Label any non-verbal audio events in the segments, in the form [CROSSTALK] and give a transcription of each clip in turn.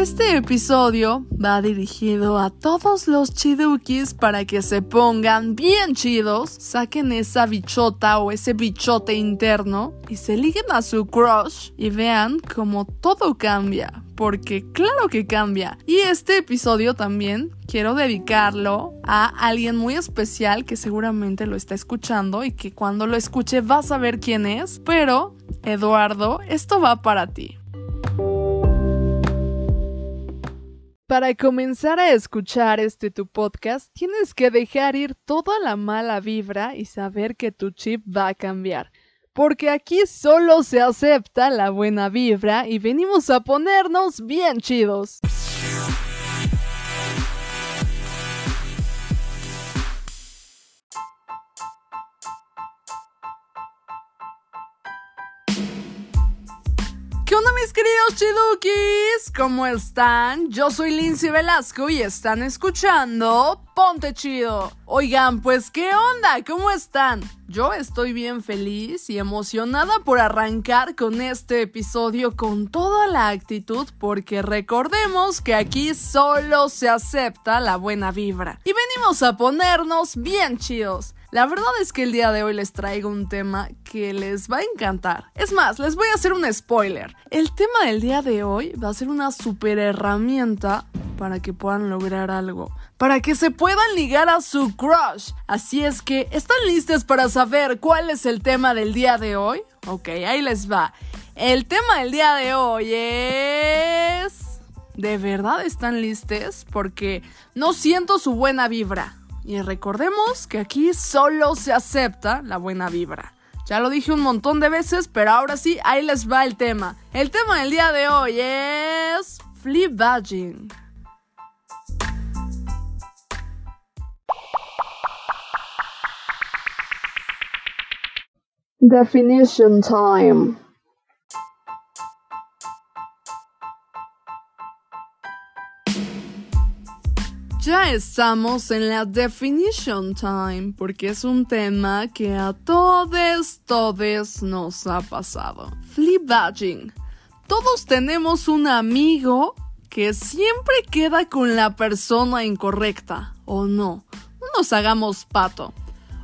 Este episodio va dirigido a todos los chidukis para que se pongan bien chidos, saquen esa bichota o ese bichote interno y se liguen a su crush y vean cómo todo cambia, porque claro que cambia. Y este episodio también quiero dedicarlo a alguien muy especial que seguramente lo está escuchando y que cuando lo escuche vas a saber quién es, pero Eduardo, esto va para ti. Para comenzar a escuchar este tu podcast, tienes que dejar ir toda la mala vibra y saber que tu chip va a cambiar. Porque aquí solo se acepta la buena vibra y venimos a ponernos bien chidos. Mis queridos chidukis? ¿Cómo están? Yo soy Lindsay Velasco y están escuchando Ponte Chido. Oigan, pues ¿qué onda? ¿Cómo están? Yo estoy bien feliz y emocionada por arrancar con este episodio con toda la actitud porque recordemos que aquí solo se acepta la buena vibra y venimos a ponernos bien chidos. La verdad es que el día de hoy les traigo un tema que les va a encantar. Es más, les voy a hacer un spoiler. El tema del día de hoy va a ser una super herramienta para que puedan lograr algo. Para que se puedan ligar a su crush. Así es que, ¿están listos para saber cuál es el tema del día de hoy? Ok, ahí les va. El tema del día de hoy es... ¿De verdad están listos? Porque no siento su buena vibra. Y recordemos que aquí solo se acepta la buena vibra. Ya lo dije un montón de veces, pero ahora sí, ahí les va el tema. El tema del día de hoy es fleabaging. Definition time. Ya estamos en la definition time porque es un tema que a todos, todos nos ha pasado. Fleabaging. Todos tenemos un amigo que siempre queda con la persona incorrecta, ¿o no? No nos hagamos pato.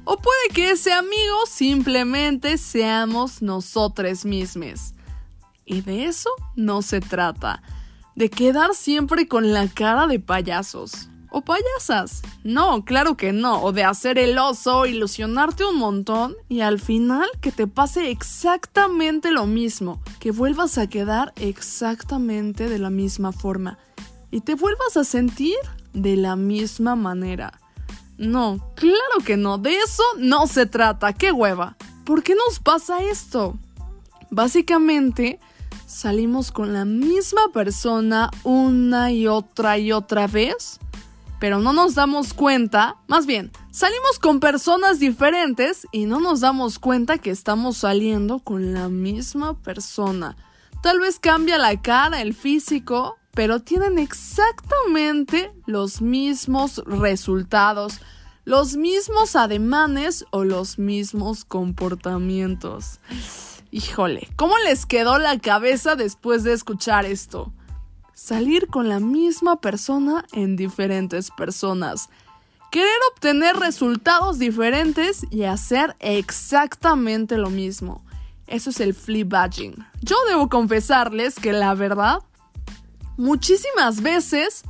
O puede que ese amigo simplemente seamos nosotros mismos. Y de eso no se trata. De quedar siempre con la cara de payasos o payasas. No, claro que no. O de hacer el oso, ilusionarte un montón y al final que te pase exactamente lo mismo. Que vuelvas a quedar exactamente de la misma forma. Y te vuelvas a sentir de la misma manera. No, claro que no. De eso no se trata. ¡Qué hueva! ¿Por qué nos pasa esto? Básicamente, salimos con la misma persona una y otra y otra vez pero no nos damos cuenta, más bien, salimos con personas diferentes y no nos damos cuenta que estamos saliendo con la misma persona. Tal vez cambia la cara, el físico, pero tienen exactamente los mismos resultados, los mismos ademanes o los mismos comportamientos. Híjole, ¿cómo les quedó la cabeza después de escuchar esto? Salir con la misma persona en diferentes personas. Querer obtener resultados diferentes y hacer exactamente lo mismo. Eso es el badging. Yo debo confesarles que la verdad, muchísimas veces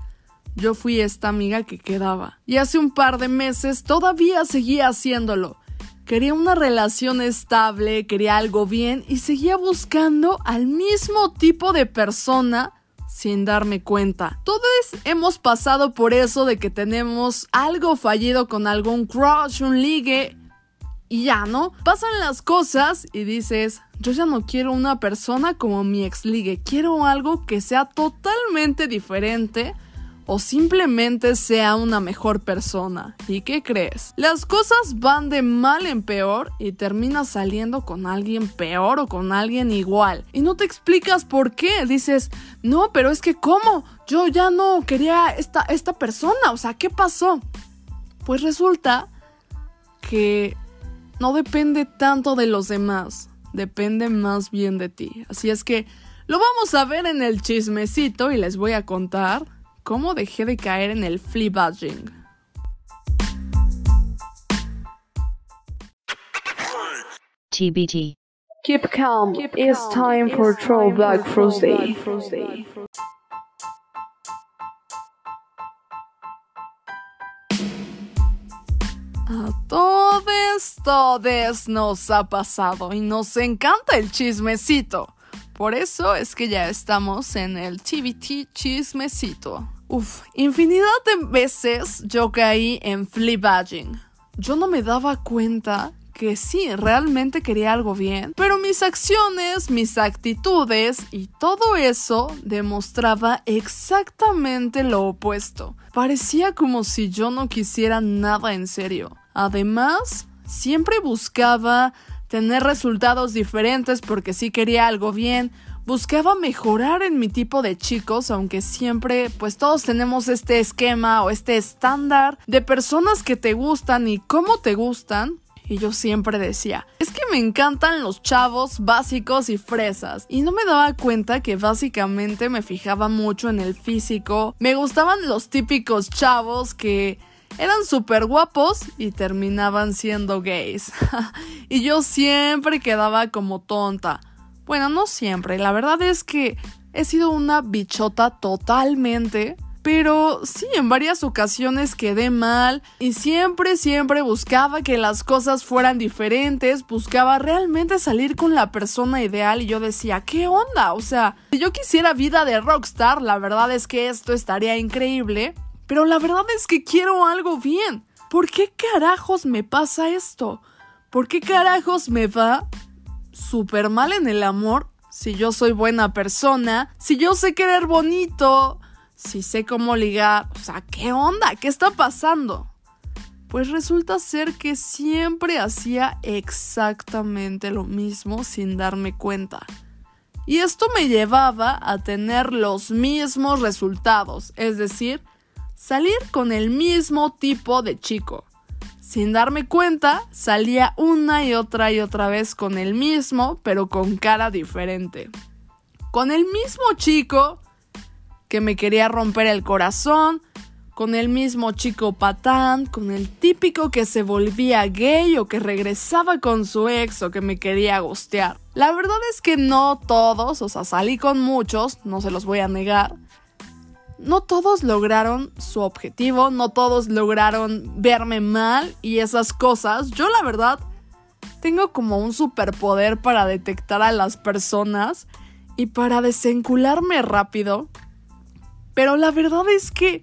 yo fui esta amiga que quedaba. Y hace un par de meses todavía seguía haciéndolo. Quería una relación estable, quería algo bien y seguía buscando al mismo tipo de persona sin darme cuenta. Todos hemos pasado por eso de que tenemos algo fallido con algún crush, un ligue y ya, ¿no? Pasan las cosas y dices, yo ya no quiero una persona como mi ex ligue, quiero algo que sea totalmente diferente o simplemente sea una mejor persona. ¿Y qué crees? Las cosas van de mal en peor y terminas saliendo con alguien peor o con alguien igual. Y no te explicas por qué. Dices, no, pero es que ¿cómo? Yo ya no quería esta, esta persona. O sea, ¿qué pasó? Pues resulta que no depende tanto de los demás. Depende más bien de ti. Así es que Lo vamos a ver en el chismecito y les voy a contar cómo dejé de caer en el fleabaging. TBT. Keep calm. it's time for Throwback Thursday. A todos, todos nos ha pasado y nos encanta el chismecito. Por eso es que ya estamos en el TBT chismecito. Uf, infinidad de veces yo caí en fleabaging. Yo no me daba cuenta que sí, realmente quería algo bien, pero mis acciones, mis actitudes y todo eso demostraba exactamente lo opuesto. Parecía como si yo no quisiera nada en serio. Además, siempre buscaba tener resultados diferentes porque sí quería algo bien, buscaba mejorar en mi tipo de chicos, aunque siempre, pues todos tenemos este esquema o este estándar de personas que te gustan y cómo te gustan. Y yo siempre decía, es que me encantan los chavos básicos y fresas. Y no me daba cuenta que básicamente me fijaba mucho en el físico. Me gustaban los típicos chavos que eran súper guapos y terminaban siendo gays. [LAUGHS] y yo siempre quedaba como tonta. Bueno, no siempre, la verdad es que he sido una bichota totalmente. Pero sí, en varias ocasiones quedé mal y siempre, siempre buscaba que las cosas fueran diferentes, buscaba realmente salir con la persona ideal y yo decía, ¿qué onda? O sea, si yo quisiera vida de rockstar, la verdad es que esto estaría increíble, pero la verdad es que quiero algo bien. ¿Por qué carajos me pasa esto? ¿Por qué carajos me va súper mal en el amor si yo soy buena persona, si yo sé querer bonito, si sé cómo ligar? O sea, ¿qué onda? ¿Qué está pasando? Pues resulta ser que siempre hacía exactamente lo mismo sin darme cuenta. Y esto me llevaba a tener los mismos resultados, es decir, salir con el mismo tipo de chico. Sin darme cuenta, salía una y otra y otra vez con el mismo, pero con cara diferente. Con el mismo chico que me quería romper el corazón, con el mismo chico patán, con el típico que se volvía gay o que regresaba con su ex o que me quería gostear. La verdad es que no todos, o sea, salí con muchos, no se los voy a negar, no todos lograron su objetivo, no todos lograron verme mal y esas cosas. Yo la verdad tengo como un superpoder para detectar a las personas y para desencularme rápido. Pero la verdad es que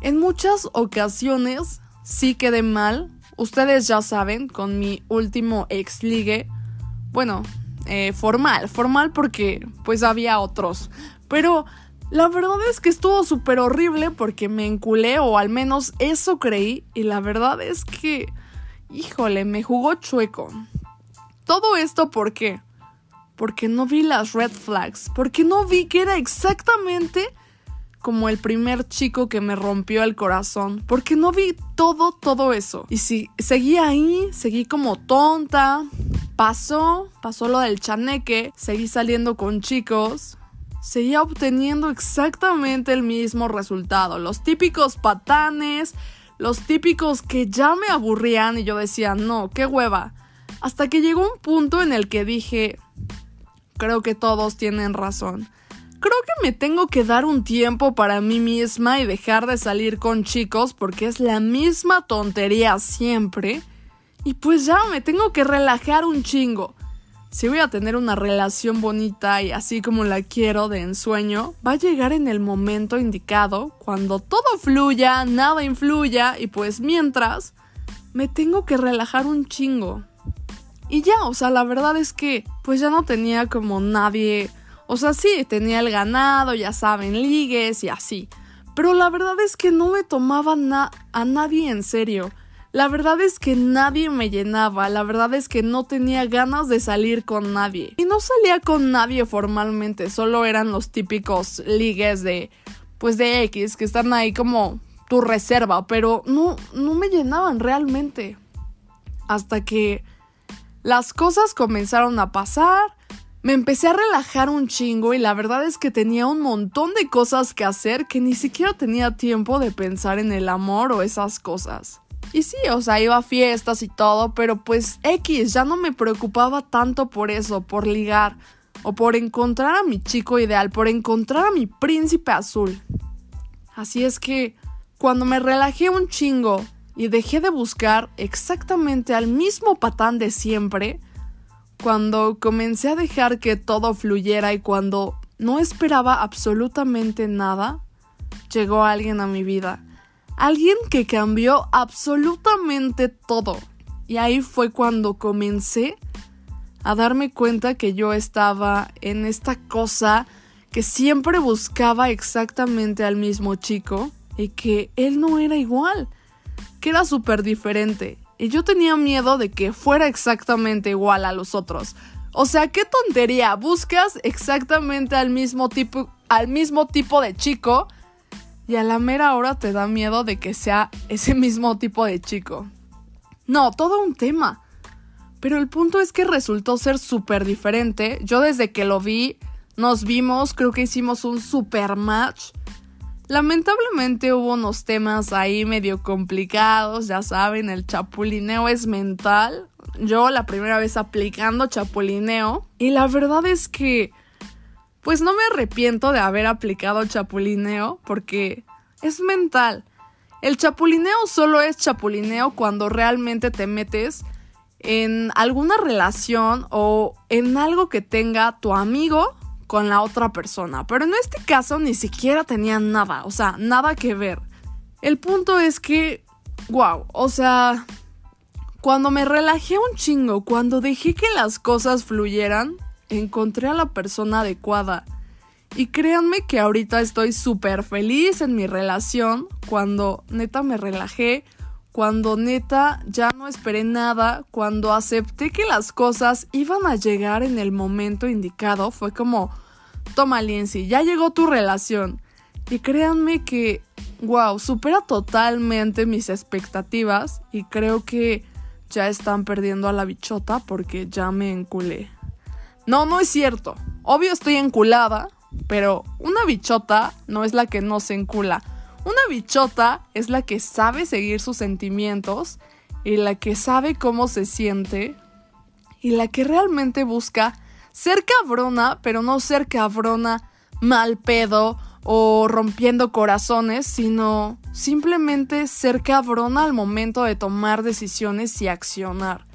en muchas ocasiones sí quedé mal. Ustedes ya saben, con mi último ex ligue. Bueno, eh, formal, formal porque pues había otros. Pero la verdad es que estuvo súper horrible porque me enculé, o al menos eso creí, y la verdad es que, híjole, me jugó chueco. Todo esto ¿por qué? Porque no vi las red flags, porque no vi que era exactamente como el primer chico que me rompió el corazón, porque no vi todo, todo eso. Y si seguí ahí, seguí como tonta, pasó, pasó lo del chaneque, seguí saliendo con chicos, seguía obteniendo exactamente el mismo resultado. Los típicos patanes, los típicos que ya me aburrían y yo decía, no, qué hueva. Hasta que llegó un punto en el que dije, creo que todos tienen razón. Creo que me tengo que dar un tiempo para mí misma y dejar de salir con chicos porque es la misma tontería siempre. Y pues ya me tengo que relajar un chingo si voy a tener una relación bonita y así como la quiero de ensueño, va a llegar en el momento indicado, cuando todo fluya, nada influya y pues mientras, me tengo que relajar un chingo. Y ya, o sea, la verdad es que pues ya no tenía como nadie, o sea, sí, tenía el ganado, ya saben, ligues y así. Pero la verdad es que no me tomaba a nadie en serio. La verdad es que nadie me llenaba, la verdad es que no tenía ganas de salir con nadie. Y no salía con nadie formalmente, solo eran los típicos ligues de, pues de X, que están ahí como tu reserva, pero no, no me llenaban realmente. Hasta que las cosas comenzaron a pasar, me empecé a relajar un chingo y la verdad es que tenía un montón de cosas que hacer que ni siquiera tenía tiempo de pensar en el amor o esas cosas. Y sí, o sea, iba a fiestas y todo, pero pues X, ya no me preocupaba tanto por eso, por ligar, o por encontrar a mi chico ideal, por encontrar a mi príncipe azul. Así es que, cuando me relajé un chingo y dejé de buscar exactamente al mismo patán de siempre, cuando comencé a dejar que todo fluyera y cuando no esperaba absolutamente nada, llegó alguien a mi vida Alguien que cambió absolutamente todo. Y ahí fue cuando comencé a darme cuenta que yo estaba en esta cosa que siempre buscaba exactamente al mismo chico y que él no era igual, que era súper diferente. Y yo tenía miedo de que fuera exactamente igual a los otros. O sea, qué tontería, buscas exactamente al mismo tipo, al mismo tipo de chico y a la mera hora te da miedo de que sea ese mismo tipo de chico. No, todo un tema. Pero el punto es que resultó ser súper diferente. Yo desde que lo vi, nos vimos, creo que hicimos un super match. Lamentablemente hubo unos temas ahí medio complicados, ya saben, el chapulineo es mental. Yo la primera vez aplicando chapulineo. Y la verdad es que pues no me arrepiento de haber aplicado chapulineo porque es mental. El chapulineo solo es chapulineo cuando realmente te metes en alguna relación o en algo que tenga tu amigo con la otra persona. Pero en este caso ni siquiera tenía nada, o sea, nada que ver. El punto es que, wow, o sea, cuando me relajé un chingo, cuando dejé que las cosas fluyeran, encontré a la persona adecuada. Y créanme que ahorita estoy súper feliz en mi relación cuando neta me relajé, cuando neta ya no esperé nada, cuando acepté que las cosas iban a llegar en el momento indicado, fue como, toma Lindsay, ya llegó tu relación. Y créanme que, wow, supera totalmente mis expectativas y creo que ya están perdiendo a la bichota porque ya me enculé. No, no es cierto. Obvio estoy enculada, pero una bichota no es la que no se encula. Una bichota es la que sabe seguir sus sentimientos y la que sabe cómo se siente y la que realmente busca ser cabrona, pero no ser cabrona mal pedo o rompiendo corazones, sino simplemente ser cabrona al momento de tomar decisiones y accionar.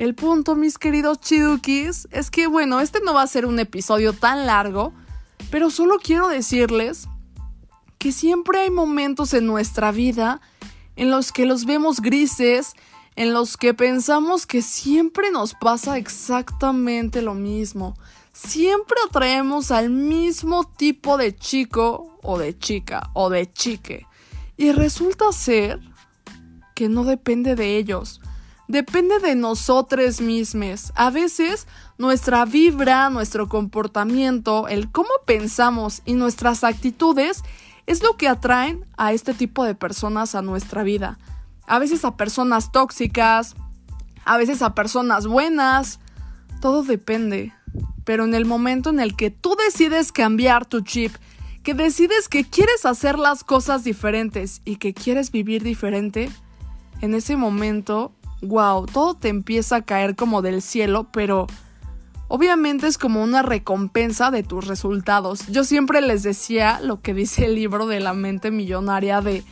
El punto, mis queridos chidukis, es que bueno, este no va a ser un episodio tan largo, pero solo quiero decirles que siempre hay momentos en nuestra vida en los que los vemos grises, en los que pensamos que siempre nos pasa exactamente lo mismo. Siempre atraemos al mismo tipo de chico o de chica o de chique. Y resulta ser que no depende de ellos depende de nosotros mismos. A veces nuestra vibra, nuestro comportamiento, el cómo pensamos y nuestras actitudes es lo que atraen a este tipo de personas a nuestra vida. A veces a personas tóxicas, a veces a personas buenas, todo depende. Pero en el momento en el que tú decides cambiar tu chip, que decides que quieres hacer las cosas diferentes y que quieres vivir diferente, en ese momento wow, todo te empieza a caer como del cielo, pero obviamente es como una recompensa de tus resultados. Yo siempre les decía lo que dice el libro de la mente millonaria de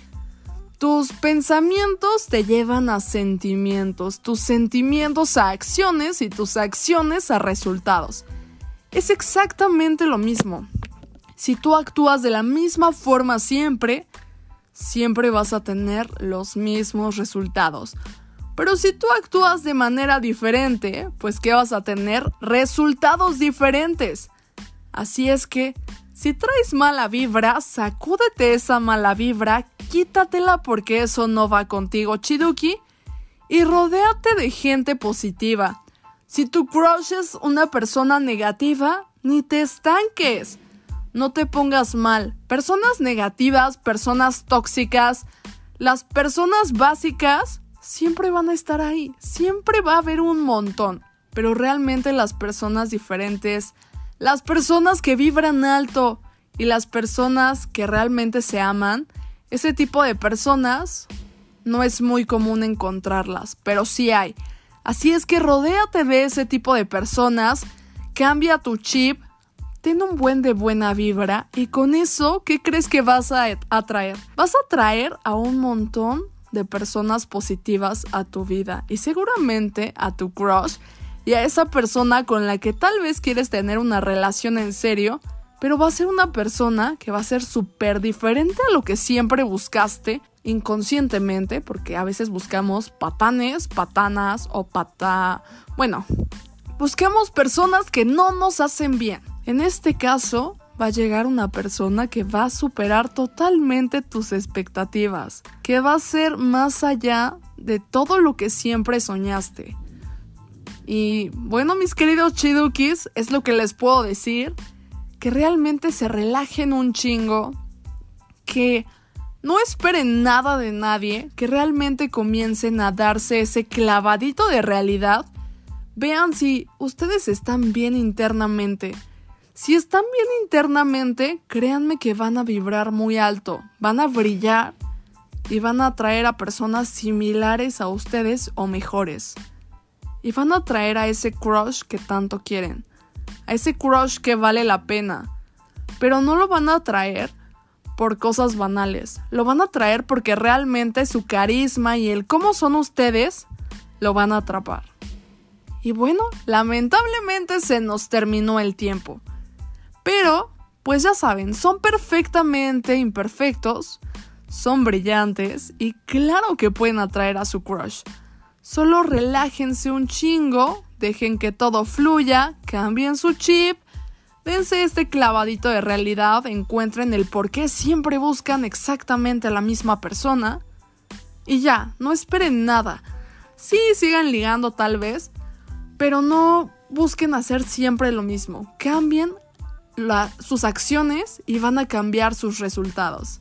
tus pensamientos te llevan a sentimientos, tus sentimientos a acciones y tus acciones a resultados. Es exactamente lo mismo. Si tú actúas de la misma forma siempre, siempre vas a tener los mismos resultados. Pero si tú actúas de manera diferente, pues ¿qué vas a tener? Resultados diferentes. Así es que, si traes mala vibra, sacúdete esa mala vibra, quítatela porque eso no va contigo, Chiduki, y rodéate de gente positiva. Si tu crush es una persona negativa, ni te estanques. No te pongas mal. Personas negativas, personas tóxicas, las personas básicas siempre van a estar ahí, siempre va a haber un montón. pero realmente las personas diferentes, las personas que vibran alto y las personas que realmente se aman, ese tipo de personas no es muy común encontrarlas, pero sí hay. Así es que rodéate de ese tipo de personas, cambia tu chip, ten un buen de buena vibra y con eso, ¿qué crees que vas a atraer? Vas a atraer a un montón de personas positivas a tu vida y seguramente a tu crush y a esa persona con la que tal vez quieres tener una relación en serio, pero va a ser una persona que va a ser súper diferente a lo que siempre buscaste inconscientemente, porque a veces buscamos patanes, patanas o pata... Bueno, buscamos personas que no nos hacen bien. En este caso, va a llegar una persona que va a superar totalmente tus expectativas, que va a ser más allá de todo lo que siempre soñaste. Y bueno, mis queridos chidukis, es lo que les puedo decir, que realmente se relajen un chingo, que no esperen nada de nadie, que realmente comiencen a darse ese clavadito de realidad. Vean si ustedes están bien internamente. Si están bien internamente, créanme que van a vibrar muy alto, van a brillar y van a atraer a personas similares a ustedes o mejores. Y van a atraer a ese crush que tanto quieren, a ese crush que vale la pena. Pero no lo van a atraer por cosas banales. Lo van a traer porque realmente su carisma y el cómo son ustedes lo van a atrapar. Y bueno, lamentablemente se nos terminó el tiempo. Pero, pues ya saben, son perfectamente imperfectos, son brillantes y claro que pueden atraer a su crush. Solo relájense un chingo, dejen que todo fluya, cambien su chip Dense este clavadito de realidad, encuentren el por qué siempre buscan exactamente a la misma persona. Y ya, no esperen nada. Sí, sigan ligando tal vez, pero no busquen hacer siempre lo mismo. Cambien sus acciones y van a cambiar sus resultados.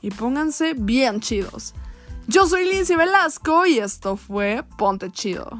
Y pónganse bien chidos. Yo soy Lindsay Velasco y esto fue Ponte Chido.